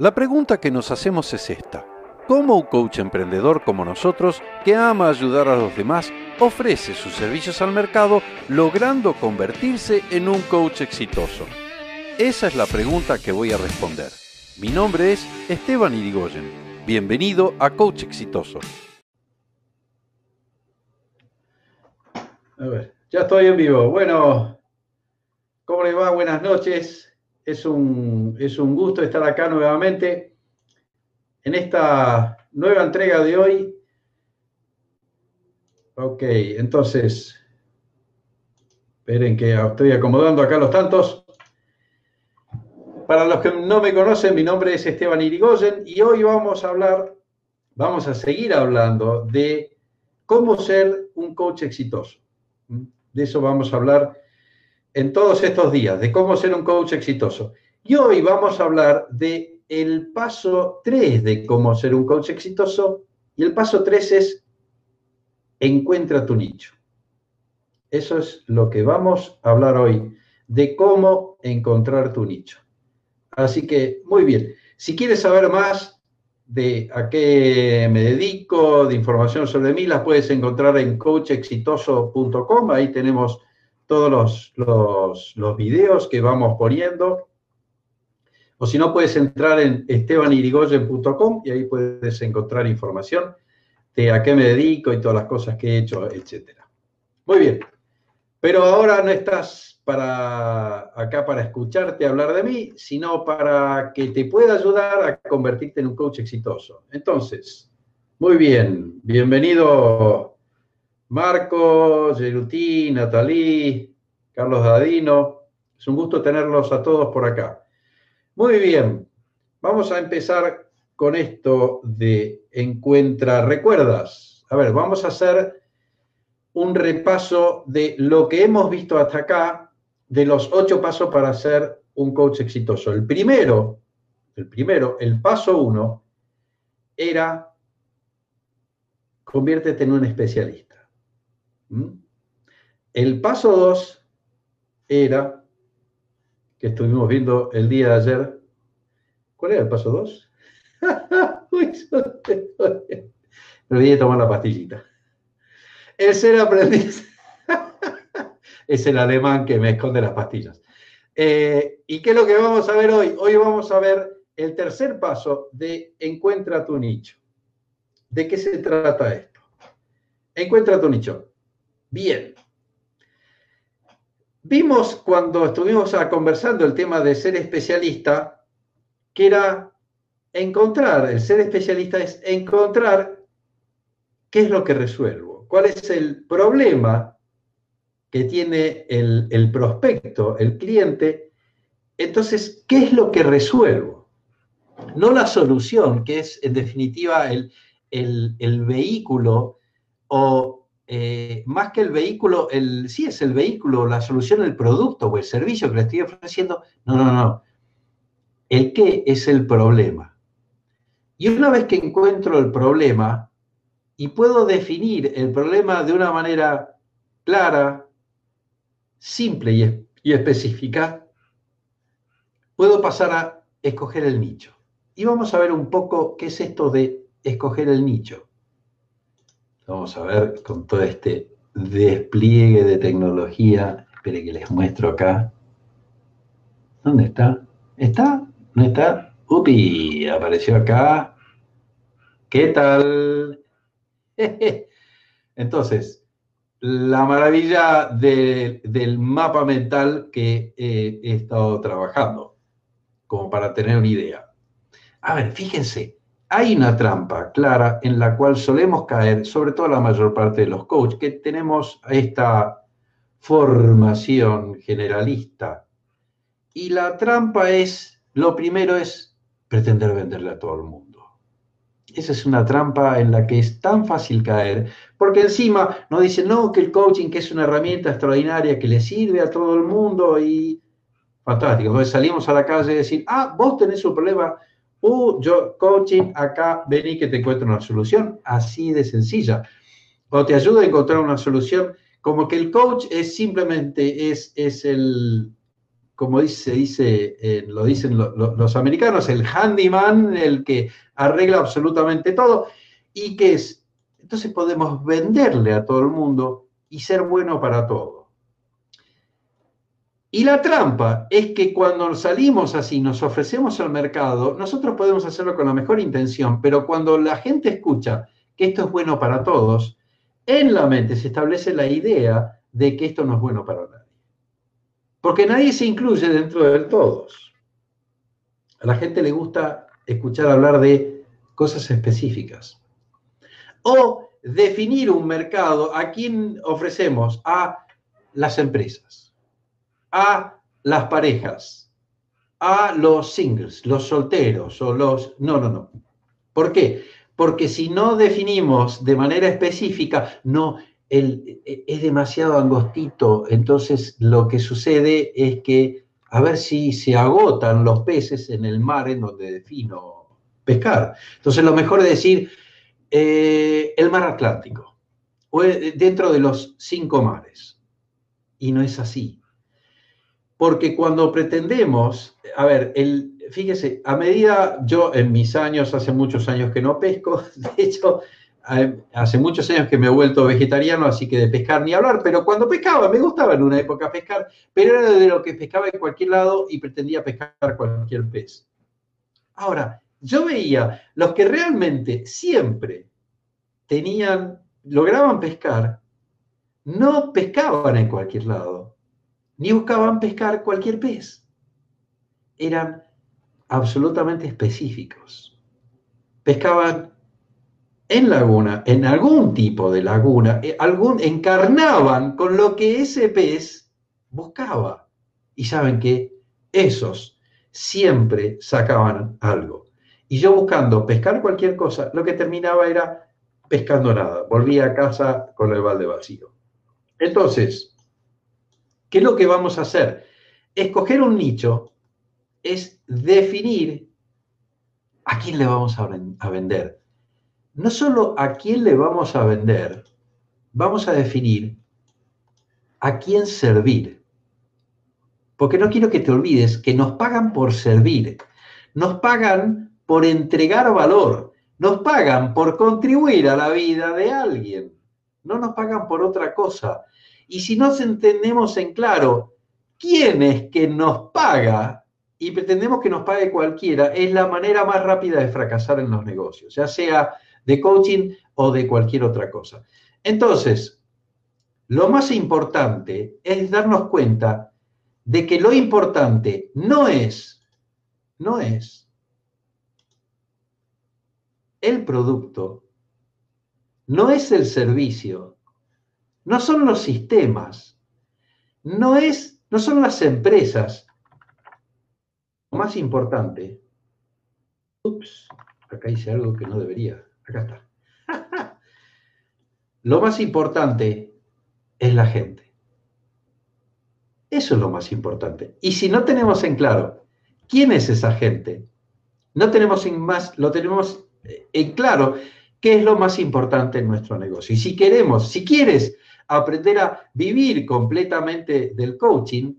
La pregunta que nos hacemos es esta. ¿Cómo un coach emprendedor como nosotros, que ama ayudar a los demás, ofrece sus servicios al mercado logrando convertirse en un coach exitoso? Esa es la pregunta que voy a responder. Mi nombre es Esteban Irigoyen. Bienvenido a Coach Exitoso. A ver, ya estoy en vivo. Bueno, ¿cómo le va? Buenas noches. Es un, es un gusto estar acá nuevamente en esta nueva entrega de hoy. Ok, entonces, esperen que estoy acomodando acá los tantos. Para los que no me conocen, mi nombre es Esteban Irigoyen y hoy vamos a hablar, vamos a seguir hablando de cómo ser un coach exitoso. De eso vamos a hablar en todos estos días, de cómo ser un coach exitoso. Y hoy vamos a hablar de el paso 3 de cómo ser un coach exitoso. Y el paso 3 es encuentra tu nicho. Eso es lo que vamos a hablar hoy, de cómo encontrar tu nicho. Así que, muy bien. Si quieres saber más de a qué me dedico, de información sobre mí, las puedes encontrar en coachexitoso.com. Ahí tenemos todos los, los, los videos que vamos poniendo o si no, puedes entrar en estebanirigoyen.com y ahí puedes encontrar información de a qué me dedico y todas las cosas que he hecho, etc. Muy bien. Pero ahora no estás para acá para escucharte hablar de mí, sino para que te pueda ayudar a convertirte en un coach exitoso. Entonces, muy bien. Bienvenido Marco, Geruti, Natalí, Carlos Dadino. Es un gusto tenerlos a todos por acá. Muy bien, vamos a empezar con esto de encuentra recuerdas. A ver, vamos a hacer un repaso de lo que hemos visto hasta acá, de los ocho pasos para ser un coach exitoso. El primero, el primero, el paso uno, era conviértete en un especialista. ¿Mm? El paso dos era que estuvimos viendo el día de ayer. ¿Cuál era el paso 2? Me olvidé tomar la pastillita. El ser aprendiz es el alemán que me esconde las pastillas. Eh, ¿Y qué es lo que vamos a ver hoy? Hoy vamos a ver el tercer paso de encuentra tu nicho. ¿De qué se trata esto? Encuentra tu nicho. Bien, Vimos cuando estuvimos conversando el tema de ser especialista, que era encontrar, el ser especialista es encontrar qué es lo que resuelvo, cuál es el problema que tiene el, prospecto, el cliente. Entonces, ¿qué es lo que resuelvo? No la solución, que es en definitiva el, el vehículo o eh, más que el vehículo, el, sí es el vehículo, la solución, el producto o el servicio que le estoy ofreciendo. No, no, no. El qué es el problema. Y una vez que encuentro el problema y puedo definir el problema de una manera clara, simple y, y específica, puedo pasar a escoger el nicho. Y vamos a ver un poco qué es esto de escoger el nicho. Vamos a ver con todo este despliegue de tecnología. Espere que les muestro acá. ¿Dónde está? ¿Está? ¿No está? ¡Upi! Apareció acá. ¿Qué tal? Entonces, la maravilla del mapa mental que he estado trabajando, como para tener una idea. A ver, fíjense, hay una trampa clara en la cual solemos caer, sobre todo la mayor parte de los coaches, que tenemos esta formación generalista. Y la trampa es, lo primero es pretender venderle a todo el mundo. Esa es una trampa en la que es tan fácil caer, porque encima nos dicen, no, que el coaching que es una herramienta extraordinaria que le sirve a todo el mundo y fantástico. Entonces salimos a la calle y decir, ah, vos tenés un problema Uh, yo, coaching, acá, vení que te encuentro una solución, así de sencilla. O te ayuda a encontrar una solución, como que el coach es simplemente, es, es el, como dice, dice eh, lo dicen los americanos, el handyman, el que arregla absolutamente todo, y que es, entonces podemos venderle a todo el mundo y ser bueno para todo. Y la trampa es que cuando salimos así, nos ofrecemos al mercado, nosotros podemos hacerlo con la mejor intención, pero cuando la gente escucha que esto es bueno para todos, en la mente se establece la idea de que esto no es bueno para nadie. Porque nadie se incluye dentro del todos. A la gente le gusta escuchar hablar de cosas específicas. O definir un mercado a quien ofrecemos a las empresas, a las parejas, a los singles, los solteros o los... No, no, no. ¿Por qué? Porque si no definimos de manera específica, no, el, es demasiado angostito, entonces lo que sucede es que a ver si se agotan los peces en el mar en donde defino pescar. Entonces lo mejor es decir, eh, el mar Atlántico, o eh, dentro de los cinco mares. Y no es así. Porque cuando pretendemos, a ver, el, fíjese, a medida, yo en mis años, hace muchos años que no pesco, de hecho, hace muchos años que me he vuelto vegetariano, así que de pescar ni hablar, pero cuando pescaba, me gustaba en una época pescar, pero era de lo que pescaba en cualquier lado y pretendía pescar cualquier pez. Ahora, yo veía los que realmente siempre tenían, lograban pescar, no pescaban en cualquier lado, ni buscaban pescar cualquier pez. Eran absolutamente específicos. Pescaban en laguna, en algún tipo de laguna, eh, algún, encarnaban con lo que ese pez buscaba. Y saben que esos siempre sacaban algo. Y yo buscando pescar cualquier cosa, lo que terminaba era pescando nada. Volvía a casa con el balde vacío. Entonces, ¿qué es lo que vamos a hacer? Escoger un nicho es definir a quién le vamos a vender. No solo a quién le vamos a vender, vamos a definir a quién servir. Porque no quiero que te olvides que nos pagan por servir. Nos pagan por entregar valor, nos pagan por contribuir a la vida de alguien, no nos pagan por otra cosa. Y si no entendemos en claro quién es que nos paga y pretendemos que nos pague cualquiera, es la manera más rápida de fracasar en los negocios, ya sea de coaching o de cualquier otra cosa. Entonces, lo más importante es darnos cuenta de que lo importante no es, no es el producto, no es el servicio, no son los sistemas, no, es, no son las empresas. Lo más importante, ups, acá hice algo que no debería, acá está. lo más importante es la gente. Eso es lo más importante. Y si no tenemos en claro quién es esa gente, no tenemos en más, lo tenemos en claro qué es lo más importante en nuestro negocio. Y si queremos, si quieres aprender a vivir completamente del coaching,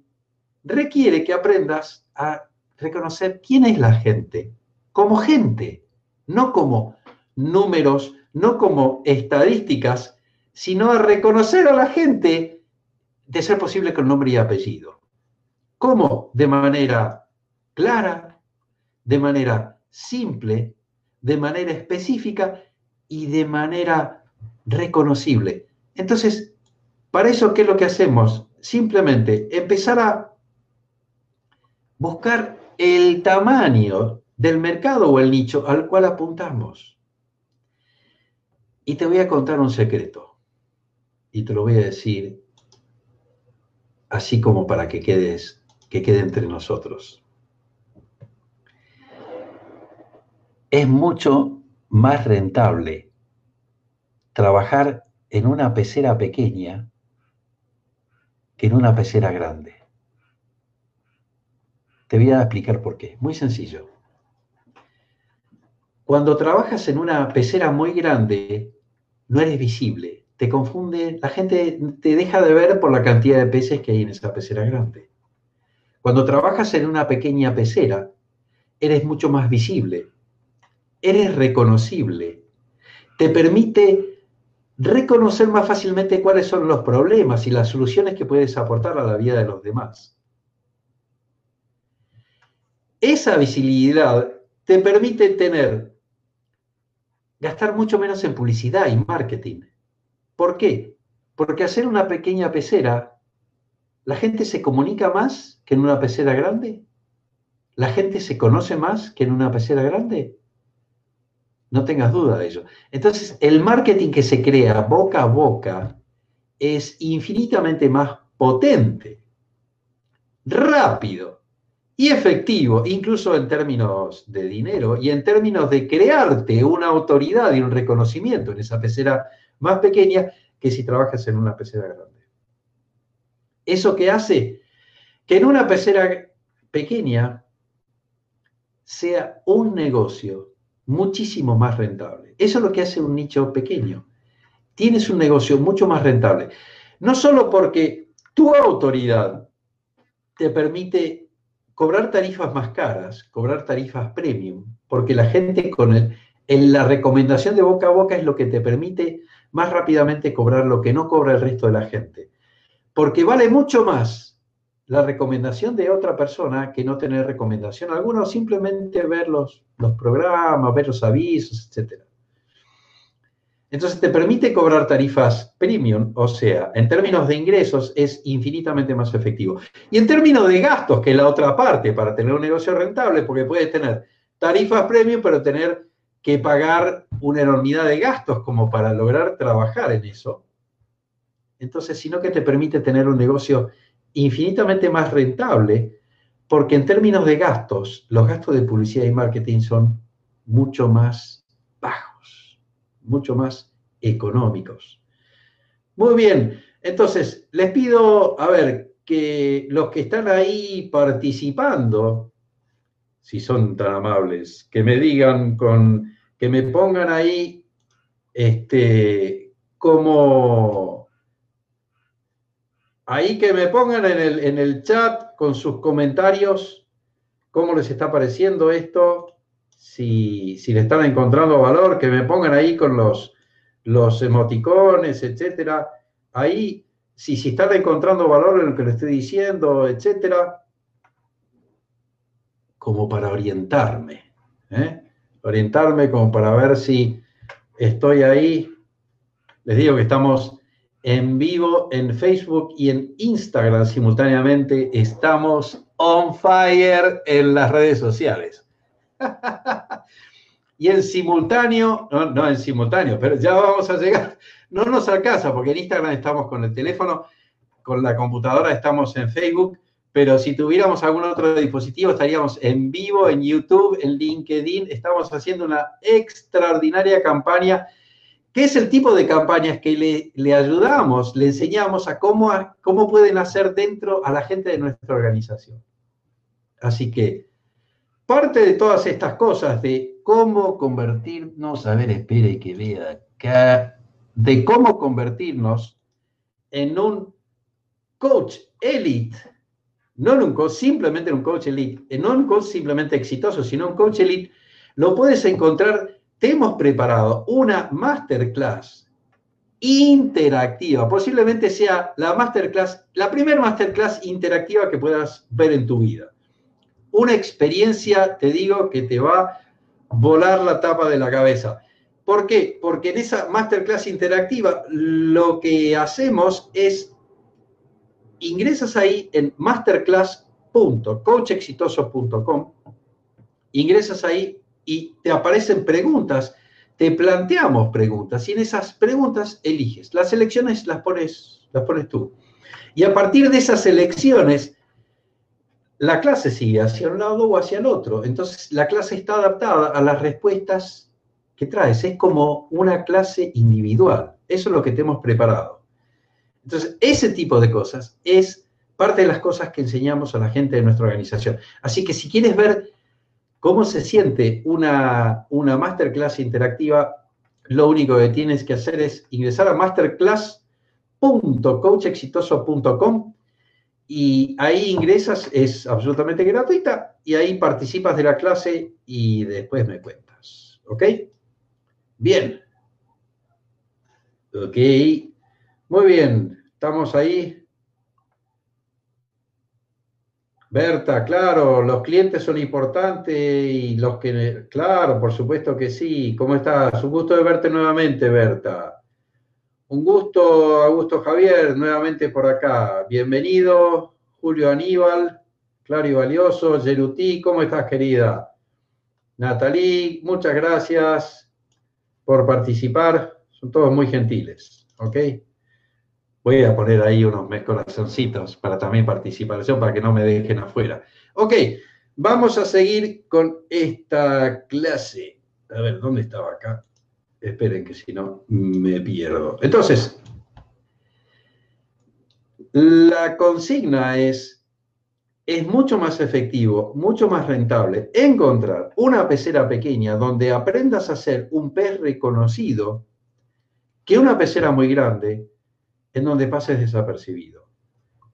requiere que aprendas a reconocer quién es la gente, como gente, no como números, no como estadísticas, sino a reconocer a la gente de ser posible con nombre y apellido. ¿Cómo? De manera clara, de manera simple, de manera específica y de manera reconocible. Entonces, para eso, ¿qué es lo que hacemos? Simplemente empezar a buscar el tamaño del mercado o el nicho al cual apuntamos. Y te voy a contar un secreto. Y te lo voy a decir así como para que quedes, que quede entre nosotros. es mucho más rentable trabajar en una pecera pequeña que en una pecera grande. Te voy a explicar por qué. Muy sencillo. Cuando trabajas en una pecera muy grande, no eres visible, te confunde, la gente te deja de ver por la cantidad de peces que hay en esa pecera grande. Cuando trabajas en una pequeña pecera, eres mucho más visible, eres reconocible, te permite reconocer más fácilmente cuáles son los problemas y las soluciones que puedes aportar a la vida de los demás. Esa visibilidad te permite tener, gastar mucho menos en publicidad y marketing. ¿Por qué? Porque hacer una pequeña pecera, la gente se comunica más que en una pecera grande. La gente se conoce más que en una pecera grande. No tengas duda de ello. Entonces, el marketing que se crea boca a boca es infinitamente más potente, rápido y efectivo, incluso en términos de dinero y en términos de crearte una autoridad y un reconocimiento en esa pecera más pequeña que si trabajas en una pecera grande. Eso que hace que en una pecera pequeña sea un negocio muchísimo más rentable. Eso es lo que hace un nicho pequeño. Tienes un negocio mucho más rentable. No solo porque tu autoridad te permite cobrar tarifas más caras, cobrar tarifas premium, porque la gente con el, en la recomendación de boca a boca es lo que te permite más rápidamente cobrar lo que no cobra el resto de la gente. Porque vale mucho más la recomendación de otra persona que no tener recomendación alguna o simplemente ver los, los programas, ver los avisos, etc. Entonces te permite cobrar tarifas premium, o sea, en términos de ingresos es infinitamente más efectivo. Y en términos de gastos, que es la otra parte para tener un negocio rentable, porque puedes tener tarifas premium, pero tener que pagar una enormidad de gastos como para lograr trabajar en eso. Entonces, sino que te permite tener un negocio infinitamente más rentable porque en términos de gastos, los gastos de publicidad y marketing son mucho más bajos, mucho más económicos. Muy bien, entonces les pido, a ver, que los que están ahí participando, si son tan amables, que me digan con, que me pongan ahí, este, como Ahí que me pongan en el, chat con sus comentarios cómo les está pareciendo esto, si, si le están encontrando valor, que me pongan ahí con los, los emoticones, etcétera. Ahí, si, si están encontrando valor en lo que le estoy diciendo, etcétera, como para orientarme, ¿eh? orientarme como para ver si estoy ahí. Les digo que estamos en vivo en Facebook y en Instagram simultáneamente. Estamos on fire en las redes sociales. y en simultáneo, no, no en simultáneo, pero ya vamos a llegar. No nos alcanza porque en Instagram estamos con el teléfono, con la computadora estamos en Facebook, pero si tuviéramos algún otro dispositivo estaríamos en vivo en YouTube, en LinkedIn. Estamos haciendo una extraordinaria campaña ¿Qué es el tipo de campañas que le, ayudamos, le enseñamos a cómo, pueden hacer dentro a la gente de nuestra organización? Así que parte de todas estas cosas de cómo convertirnos, a ver, espere que vea acá, de cómo convertirnos en un coach elite, no en un coach, simplemente en un coach elite, no un coach simplemente exitoso, sino un coach elite, lo puedes encontrar te hemos preparado una masterclass interactiva. Posiblemente sea la masterclass, la primera masterclass interactiva que puedas ver en tu vida. Una experiencia, te digo, que te va a volar la tapa de la cabeza. ¿Por qué? Porque en esa masterclass interactiva lo que hacemos es, ingresas ahí en masterclass.coachexitoso.com, ingresas ahí y te aparecen preguntas, te planteamos preguntas y en esas preguntas eliges. Las elecciones las pones, las pones tú. Y a partir de esas elecciones, la clase sigue hacia un lado o hacia el otro. Entonces, la clase está adaptada a las respuestas que traes. Es como una clase individual. Eso es lo que te hemos preparado. Entonces, ese tipo de cosas es parte de las cosas que enseñamos a la gente de nuestra organización. Así que si quieres ver ¿Cómo se siente una, una masterclass interactiva? Lo único que tienes que hacer es ingresar a masterclass.coachexitoso.com y ahí ingresas, es absolutamente gratuita, y ahí participas de la clase y después me cuentas. ¿Ok? Bien. Ok. Muy bien. Estamos ahí. Berta, claro, los clientes son importantes y los que, claro, por supuesto que sí. ¿Cómo estás? Un gusto de verte nuevamente, Berta. Un gusto, Augusto Javier, nuevamente por acá. Bienvenido, Julio Aníbal, claro y valioso, Yerutí, ¿cómo estás, querida? Natalie, muchas gracias por participar, son todos muy gentiles, ¿ok? Voy a poner ahí unos corazoncitos para también participación, para que no me dejen afuera. Ok, vamos a seguir con esta clase. A ver, ¿dónde estaba acá? Esperen que si no me pierdo. Entonces, la consigna es, es mucho más efectivo, mucho más rentable encontrar una pecera pequeña donde aprendas a ser un pez reconocido que una pecera muy grande en donde pases desapercibido.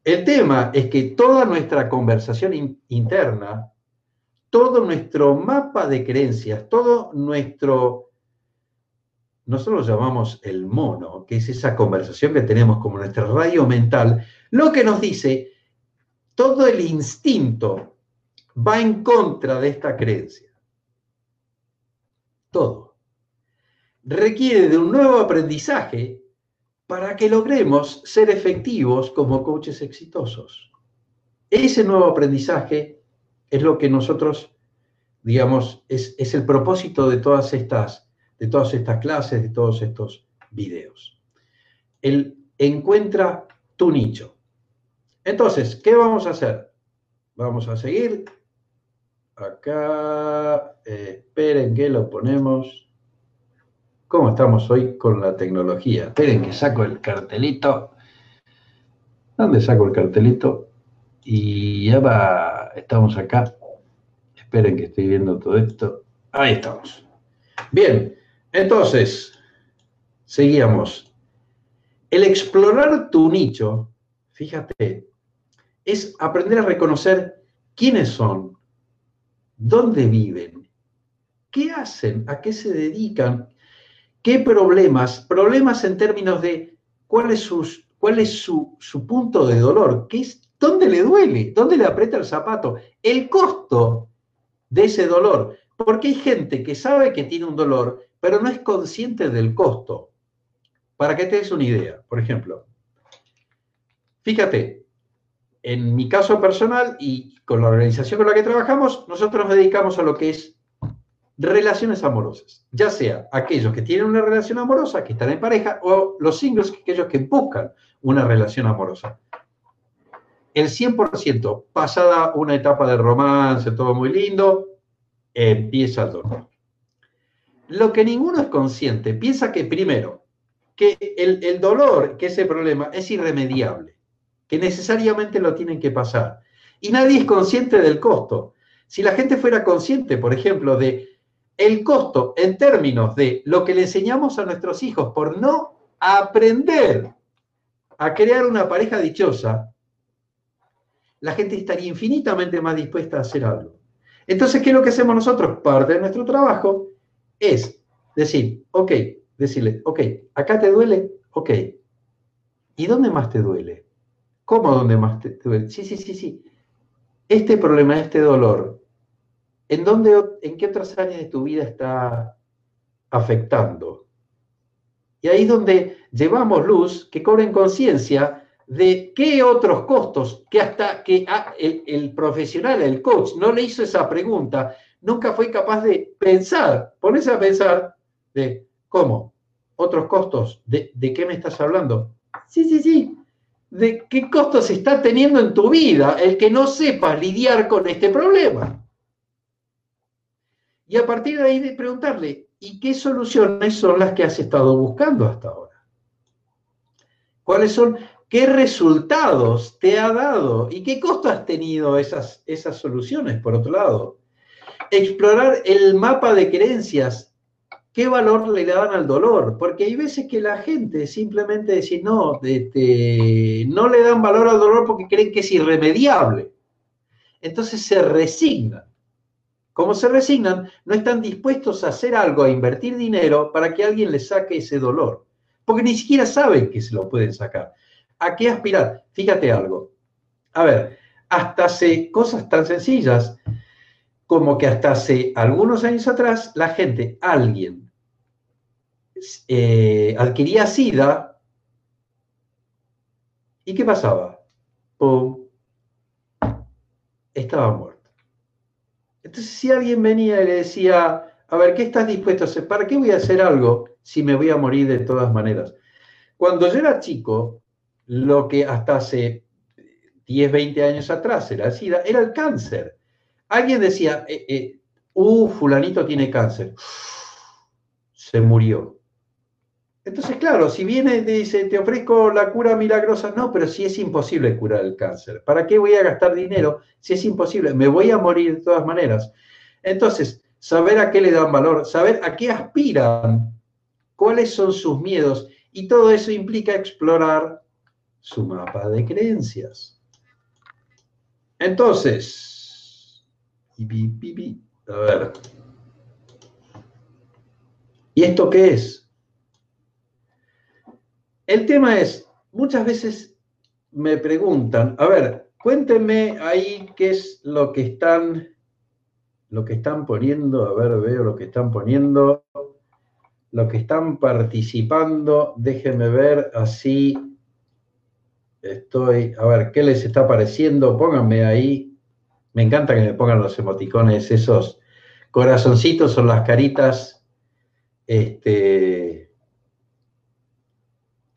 El tema es que toda nuestra conversación interna, todo nuestro mapa de creencias, todo nuestro nosotros lo llamamos el mono, que es esa conversación que tenemos como nuestro rayo mental, lo que nos dice, todo el instinto va en contra de esta creencia. Todo. Requiere de un nuevo aprendizaje para que logremos ser efectivos como coaches exitosos. Ese nuevo aprendizaje es lo que nosotros, digamos, es, el propósito de todas estas de todas estas clases, de todos estos videos. El encuentra tu nicho. Entonces, ¿qué vamos a hacer? Vamos a seguir. Acá, eh, esperen que lo ponemos. ¿Cómo estamos hoy con la tecnología? Esperen que saco el cartelito. ¿Dónde saco el cartelito? Y ya va, estamos acá. Esperen que estoy viendo todo esto. Ahí estamos. Bien, entonces, seguíamos. El explorar tu nicho, fíjate, es aprender a reconocer quiénes son, dónde viven, qué hacen, a qué se dedican, qué problemas, problemas en términos de cuál es, cuál es su, su, punto de dolor, qué es, dónde le duele, dónde le aprieta el zapato, el costo de ese dolor. Porque hay gente que sabe que tiene un dolor, pero no es consciente del costo. Para que te des una idea, por ejemplo, fíjate, en mi caso personal y con la organización con la que trabajamos, nosotros nos dedicamos a lo que es relaciones amorosas, ya sea aquellos que tienen una relación amorosa, que están en pareja, o los singles, aquellos que buscan una relación amorosa. El 100%, pasada una etapa de romance, todo muy lindo, empieza el dolor. Lo que ninguno es consciente, piensa que primero, que el, dolor, que ese problema es irremediable, que necesariamente lo tienen que pasar. Y nadie es consciente del costo. Si la gente fuera consciente, por ejemplo, de el costo en términos de lo que le enseñamos a nuestros hijos por no aprender a crear una pareja dichosa, la gente estaría infinitamente más dispuesta a hacer algo. Entonces, ¿qué es lo que hacemos nosotros? Parte de nuestro trabajo es decir, ok, decirle, ok, acá te duele, ok. ¿Y dónde más te duele? ¿Cómo dónde más te duele? Sí, sí, sí, sí. Este problema, este dolor, ¿en, dónde, en qué otras áreas de tu vida está afectando? Y ahí es donde llevamos luz que cobren conciencia de qué otros costos, que hasta que el, el, profesional, el coach, no le hizo esa pregunta, nunca fue capaz de pensar, ponerse a pensar de cómo, otros costos, de, qué me estás hablando. Sí, sí, sí, de qué costos está teniendo en tu vida el que no sepas lidiar con este problema. Y a partir de ahí de preguntarle, ¿y qué soluciones son las que has estado buscando hasta ahora? ¿Cuáles son ¿Qué resultados te ha dado y qué costo has tenido esas, esas soluciones, por otro lado? Explorar el mapa de creencias ¿qué valor le dan al dolor? Porque hay veces que la gente simplemente dice, no, este, no le dan valor al dolor porque creen que es irremediable. Entonces se resignan. Como se resignan, no están dispuestos a hacer algo, a invertir dinero para que alguien les saque ese dolor. Porque ni siquiera saben que se lo pueden sacar. ¿A qué aspirar? Fíjate algo. A ver, hasta hace cosas tan sencillas como que hasta hace algunos años atrás la gente, alguien, eh, adquiría SIDA y ¿qué pasaba? ¡Pum! Estaba muerto. Entonces si alguien venía y le decía, a ver, ¿qué estás dispuesto a hacer? ¿Para qué voy a hacer algo si me voy a morir de todas maneras? Cuando yo era chico, lo que hasta hace 10, 20 años atrás era el SIDA, era el cáncer. Alguien decía, eh, eh, uh, fulanito tiene cáncer. Se murió. Entonces, claro, si viene y dice, te ofrezco la cura milagrosa, no, pero si es imposible curar el cáncer. ¿Para qué voy a gastar dinero si es imposible? Me voy a morir de todas maneras. Entonces, saber a qué le dan valor, saber a qué aspiran, cuáles son sus miedos, y todo eso implica explorar su mapa de creencias. Entonces, a ver. ¿Y esto qué es? El tema es, muchas veces me preguntan, a ver, cuéntenme ahí qué es lo que están, lo que están poniendo, a ver, veo lo que están poniendo, lo que están participando, déjenme ver así, estoy, a ver, ¿qué les está pareciendo? Pónganme ahí me encanta que me pongan los emoticones, esos corazoncitos son las caritas. Este,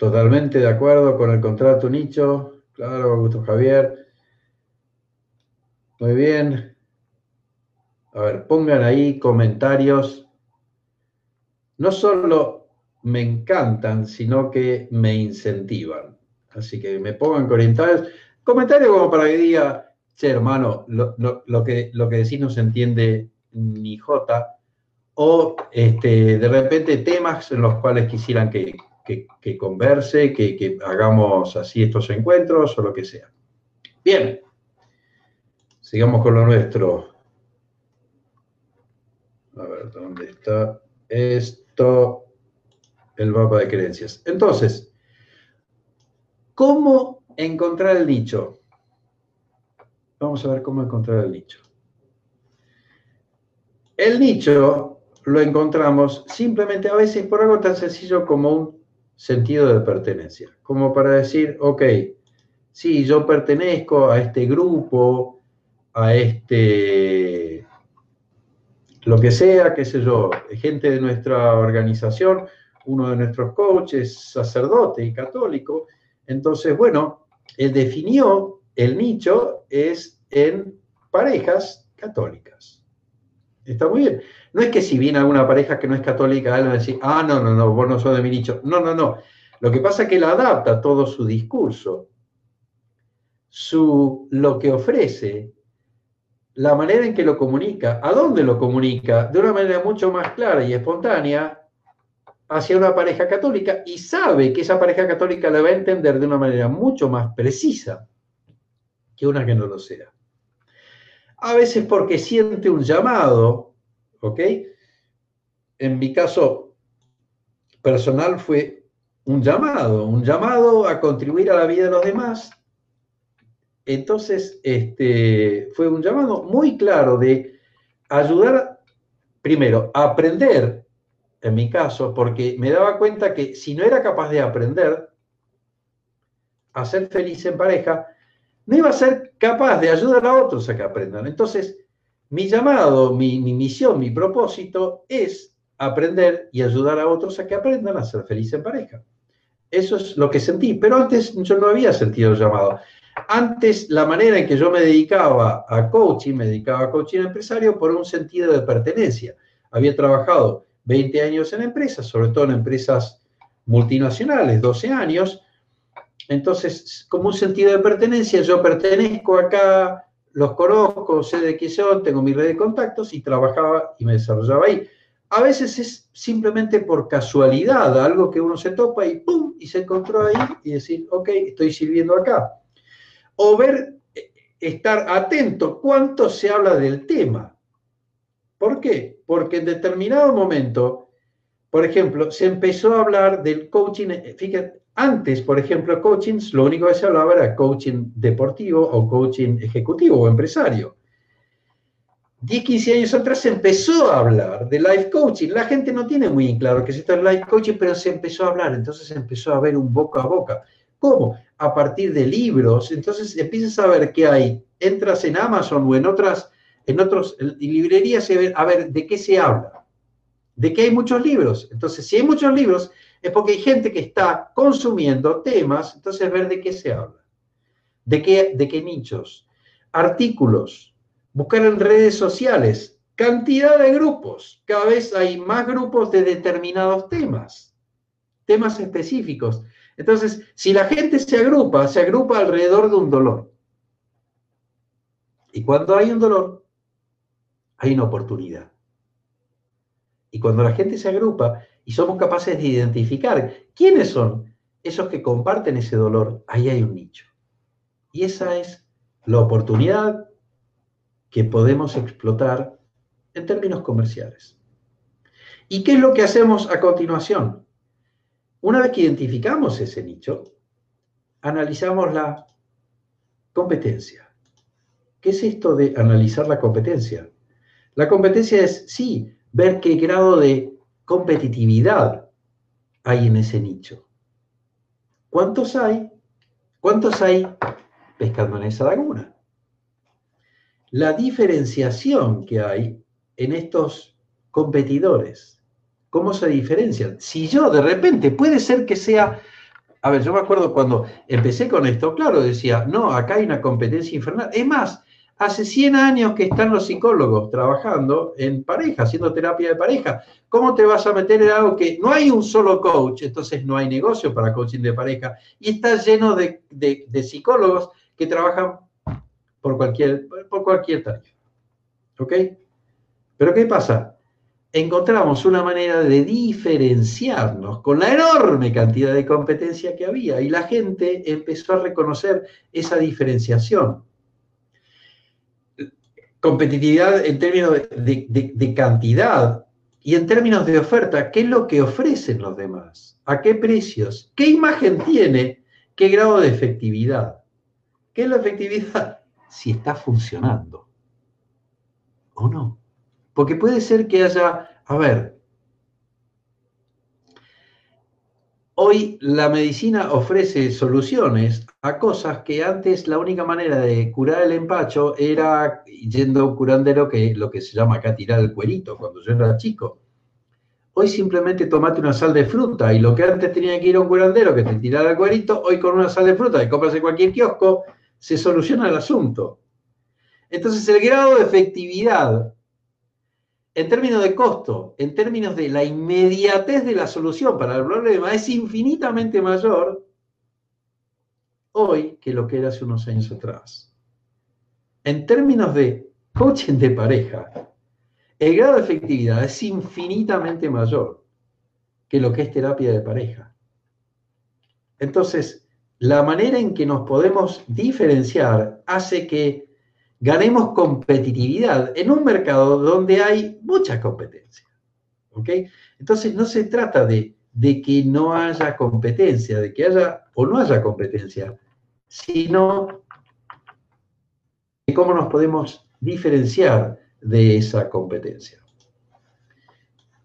totalmente de acuerdo con el contrato nicho. Claro, Augusto Javier. Muy bien. A ver, pongan ahí comentarios. No solo me encantan, sino que me incentivan. Así que me pongan comentarios. Comentarios como para que diga, che, hermano, lo, que, lo que decís no se entiende ni jota, o este, de repente temas en los cuales quisieran que, converse, que, que, hagamos así estos encuentros o lo que sea. Bien, sigamos con lo nuestro. A ver, ¿dónde está esto? El mapa de creencias. Entonces, ¿cómo encontrar el nicho? Vamos a ver cómo encontrar el nicho. El nicho lo encontramos simplemente a veces por algo tan sencillo como un sentido de pertenencia, como para decir, ok, sí, yo pertenezco a este grupo, a este, lo que sea, qué sé yo, gente de nuestra organización, uno de nuestros coaches, sacerdote y católico, entonces, bueno, él definió el nicho es en parejas católicas. Está muy bien. No es que si viene alguna pareja que no es católica, él va a decir, ah, no, no, no, vos no sos de mi nicho. No, no, no. Lo que pasa es que él adapta todo su discurso, su, lo que ofrece, la manera en que lo comunica, a dónde lo comunica, de una manera mucho más clara y espontánea hacia una pareja católica y sabe que esa pareja católica la va a entender de una manera mucho más precisa que una que no lo sea. A veces porque siente un llamado, ¿ok? En mi caso personal fue un llamado, un llamado a contribuir a la vida de los demás. Entonces, este, fue un llamado muy claro de ayudar, primero, a aprender, en mi caso, porque me daba cuenta que si no era capaz de aprender a ser feliz en pareja, no iba a ser capaz de ayudar a otros a que aprendan. Entonces, mi llamado, mi, misión, mi propósito es aprender y ayudar a otros a que aprendan a ser felices en pareja. Eso es lo que sentí, pero antes yo no había sentido el llamado. Antes la manera en que yo me dedicaba a coaching, me dedicaba a coaching empresario por un sentido de pertenencia. Había trabajado 20 años en empresas, sobre todo en empresas multinacionales, 12 años, entonces, como un sentido de pertenencia, yo pertenezco acá, los conozco, sé de qué son, tengo mi red de contactos y trabajaba y me desarrollaba ahí. a veces es simplemente por casualidad, algo que uno se topa y ¡pum! y se encontró ahí y decir, ok, estoy sirviendo acá. O ver, eh, estar atento, cuánto se habla del tema. ¿Por qué? Porque en determinado momento, por ejemplo, se empezó a hablar del coaching, eh, fíjate, antes, por ejemplo, coaching, lo único que se hablaba era coaching deportivo o coaching ejecutivo o empresario. 10, 15 años atrás se empezó a hablar de life coaching. La gente no tiene muy claro que es esto es life coaching, pero se empezó a hablar, entonces se empezó a ver un boca a boca. ¿Cómo? A partir de libros. Entonces empiezas a ver qué hay. Entras en Amazon o en otras, en otras librerías a ver de qué se habla. De qué hay muchos libros. Entonces, si hay muchos libros, es porque hay gente que está consumiendo temas, entonces ver de qué se habla. De qué, de qué nichos. Artículos Buscar en redes sociales, cantidad de grupos. Cada vez hay más grupos de determinados temas, temas específicos. Entonces, si la gente se agrupa, se agrupa alrededor de un dolor. Y cuando hay un dolor, hay una oportunidad. Y cuando la gente se agrupa y somos capaces de identificar quiénes son esos que comparten ese dolor, ahí hay un nicho. Y esa es la oportunidad que podemos explotar en términos comerciales. ¿Y qué es lo que hacemos a continuación? Una vez que identificamos ese nicho, analizamos la competencia. ¿Qué es esto de analizar la competencia? La competencia es, sí, ver qué grado de competitividad hay en ese nicho. ¿Cuántos hay? ¿Cuántos hay pescando en esa laguna? la diferenciación que hay en estos competidores. ¿Cómo se diferencian? Si yo de repente, puede ser que sea, a ver, yo me acuerdo cuando empecé con esto, claro, decía, no, acá hay una competencia infernal. Es más, hace 100 años que están los psicólogos trabajando en pareja, haciendo terapia de pareja. ¿Cómo te vas a meter en algo que no hay un solo coach, entonces no hay negocio para coaching de pareja? Y está lleno de, de psicólogos que trabajan por cualquier, por cualquier tarea. ¿Ok? Pero ¿qué pasa? Encontramos una manera de diferenciarnos con la enorme cantidad de competencia que había y la gente empezó a reconocer esa diferenciación. Competitividad en términos de, cantidad y en términos de oferta, ¿qué es lo que ofrecen los demás? ¿A qué precios? ¿Qué imagen tiene? ¿Qué grado de efectividad? ¿Qué es la efectividad? si está funcionando o no. Porque puede ser que haya, a ver, hoy la medicina ofrece soluciones a cosas que antes la única manera de curar el empacho era yendo a un curandero que lo que se llama acá tirar el cuerito cuando yo era chico. Hoy simplemente tomate una sal de fruta y lo que antes tenía que ir a un curandero que te tirara el cuerito, hoy con una sal de fruta que compras en cualquier kiosco, se soluciona el asunto. Entonces, el grado de efectividad, en términos de costo, en términos de la inmediatez de la solución para el problema, es infinitamente mayor hoy que lo que era hace unos años atrás. En términos de coaching de pareja, el grado de efectividad es infinitamente mayor que lo que es terapia de pareja. Entonces, la manera en que nos podemos diferenciar hace que ganemos competitividad en un mercado donde hay mucha competencia. ¿Ok? Entonces no se trata de, de que no haya competencia, de que haya o no haya competencia, sino de cómo nos podemos diferenciar de esa competencia.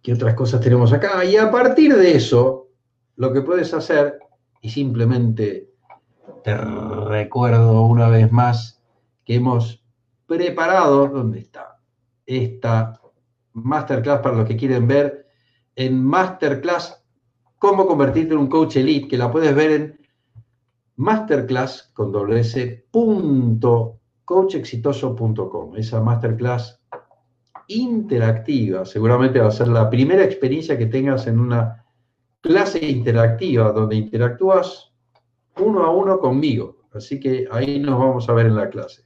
¿Qué otras cosas tenemos acá? Y a partir de eso, lo que puedes hacer y simplemente te recuerdo una vez más que hemos preparado, ¿dónde está? Esta masterclass para los que quieren ver en masterclass cómo convertirte en un coach elite, que la puedes ver en masterclass con doble esa masterclass interactiva, seguramente va a ser la primera experiencia que tengas en una clase interactiva donde interactúas uno a uno conmigo. Así que ahí nos vamos a ver en la clase.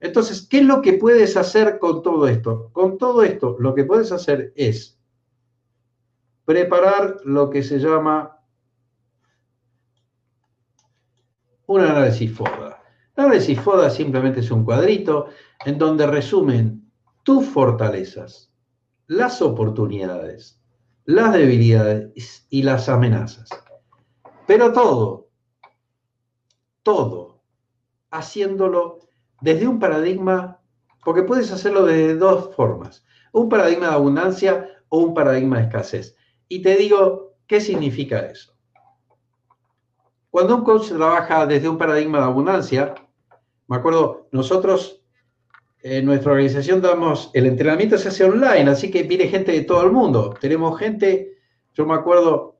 Entonces, ¿qué es lo que puedes hacer con todo esto? Con todo esto, lo que puedes hacer es preparar lo que se llama un análisis FODA. El análisis FODA simplemente es un cuadrito en donde resumen tus fortalezas, las oportunidades, las debilidades y las amenazas. Pero todo, todo, haciéndolo desde un paradigma, porque puedes hacerlo de dos formas, un paradigma de abundancia o un paradigma de escasez. Y te digo, ¿qué significa eso? Cuando un coach trabaja desde un paradigma de abundancia, me acuerdo, nosotros en nuestra organización damos, el entrenamiento se hace online, así que viene gente de todo el mundo. Tenemos gente, yo me acuerdo,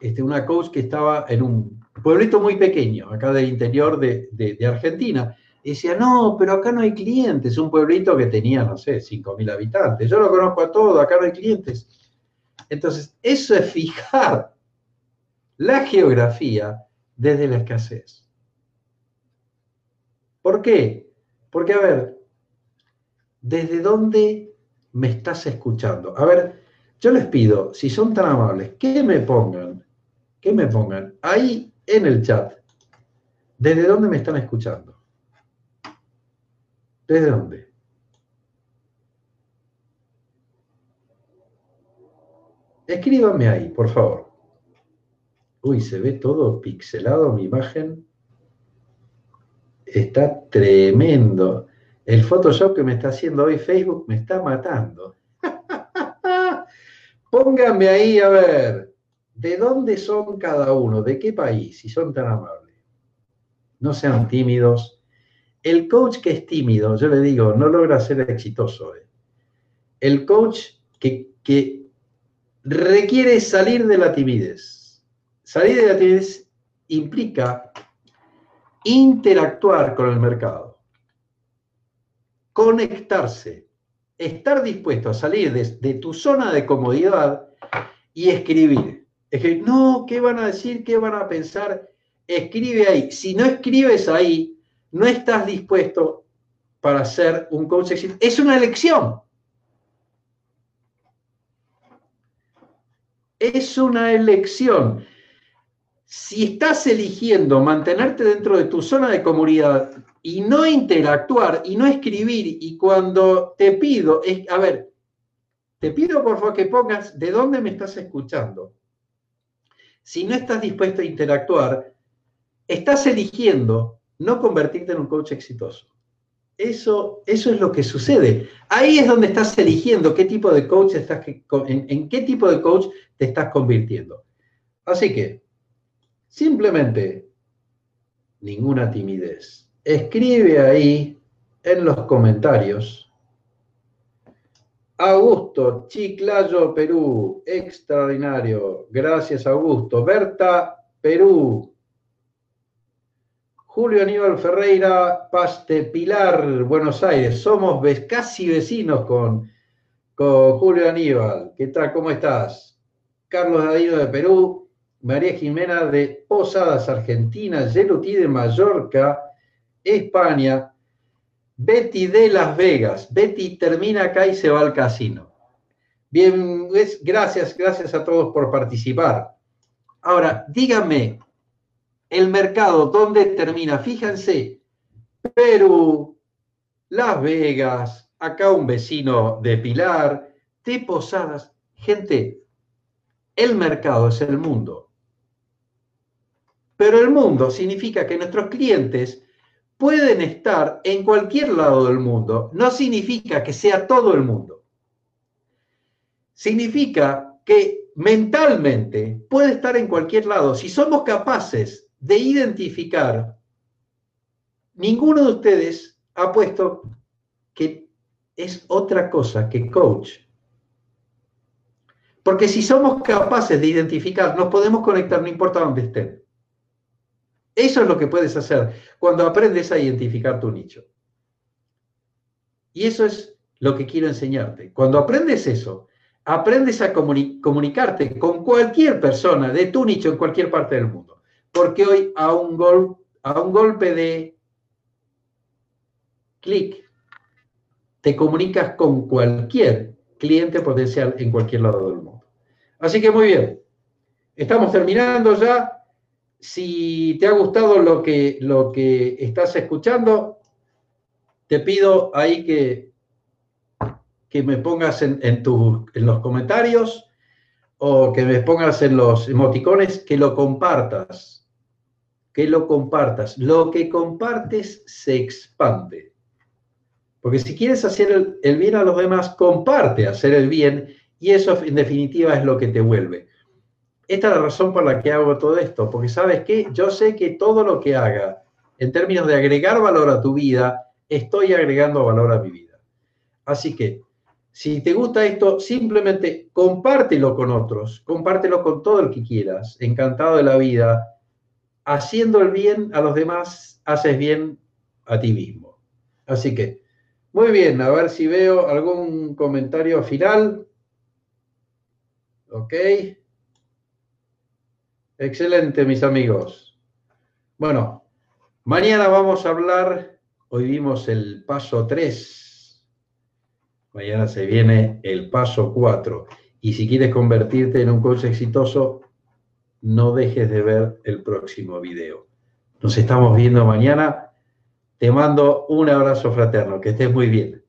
este, una coach que estaba en un pueblito muy pequeño, acá del interior de, de Argentina, y decía, no, pero acá no hay clientes, un pueblito que tenía, no sé, 5.000 habitantes, yo lo conozco a todo, acá no hay clientes. Entonces, eso es fijar la geografía desde la escasez. ¿Por qué? Porque, a ver, ¿desde dónde me estás escuchando? A ver, yo les pido, si son tan amables, que me pongan, que me pongan ahí en el chat, ¿desde dónde me están escuchando? ¿Desde dónde? Escríbanme ahí, por favor. Uy, se ve todo pixelado mi imagen. Está tremendo. El Photoshop que me está haciendo hoy Facebook me está matando. Pónganme ahí a ver, ¿de dónde son cada uno? ¿De qué país? Si son tan amables. No sean tímidos el coach que es tímido, yo le digo, no logra ser exitoso. Eh. El coach que, que requiere salir de la timidez. Salir de la timidez implica interactuar con el mercado, conectarse, estar dispuesto a salir de, tu zona de comodidad y escribir. escribir. No, ¿qué van a decir? ¿Qué van a pensar? Escribe ahí. Si no escribes ahí, no estás dispuesto para ser un coach. Es una elección. Es una elección. Si estás eligiendo mantenerte dentro de tu zona de comunidad y no interactuar y no escribir, y cuando te pido, es, a ver, te pido por favor que pongas de dónde me estás escuchando. Si no estás dispuesto a interactuar, estás eligiendo no convertirte en un coach exitoso. Eso, eso es lo que sucede. Ahí es donde estás eligiendo qué tipo de coach estás, en, en qué tipo de coach te estás convirtiendo. Así que, simplemente, ninguna timidez. Escribe ahí en los comentarios. Augusto, Chiclayo, Perú, extraordinario. Gracias, Augusto. Berta, Perú. Julio Aníbal Ferreira, Paste Pilar, Buenos Aires. Somos casi vecinos con, con Julio Aníbal. ¿Qué tal? ¿Cómo estás? Carlos Dadino de Perú, María Jimena de Posadas, Argentina, Yelutí de Mallorca, España, Betty de Las Vegas. Betty termina acá y se va al casino. Bien, gracias, gracias a todos por participar. Ahora, díganme, el mercado, ¿dónde termina? Fíjense, Perú, Las Vegas, acá un vecino de Pilar, de Posadas. Gente, el mercado es el mundo. Pero el mundo significa que nuestros clientes pueden estar en cualquier lado del mundo. No significa que sea todo el mundo. Significa que mentalmente puede estar en cualquier lado. Si somos capaces de identificar, ninguno de ustedes ha puesto que es otra cosa que coach. Porque si somos capaces de identificar, nos podemos conectar, no importa dónde estén. Eso es lo que puedes hacer cuando aprendes a identificar tu nicho. Y eso es lo que quiero enseñarte. Cuando aprendes eso, aprendes a comunicarte con cualquier persona de tu nicho en cualquier parte del mundo porque hoy a un, gol, a un golpe de clic te comunicas con cualquier cliente potencial en cualquier lado del mundo. Así que muy bien. Estamos terminando ya. Si te ha gustado lo que, lo que estás escuchando, te pido ahí que, que me pongas en, en, en los comentarios o que me pongas en los emoticones, que lo compartas, que lo compartas. Lo que compartes se expande. Porque si quieres hacer el, bien a los demás, comparte hacer el bien y eso en definitiva es lo que te vuelve. Esta es la razón por la que hago todo esto, porque sabes que yo sé que todo lo que haga en términos de agregar valor a tu vida, estoy agregando valor a mi vida. Así que si te gusta esto, simplemente compártelo con otros, compártelo con todo el que quieras, encantado de la vida. Haciendo el bien a los demás, haces bien a ti mismo. Así que, muy bien, a ver si veo algún comentario final. Ok. Excelente, mis amigos. Bueno, mañana vamos a hablar, hoy vimos el paso 3 Mañana se viene el paso 4. Y si quieres convertirte en un coach exitoso, no dejes de ver el próximo video. Nos estamos viendo mañana. Te mando un abrazo fraterno. Que estés muy bien.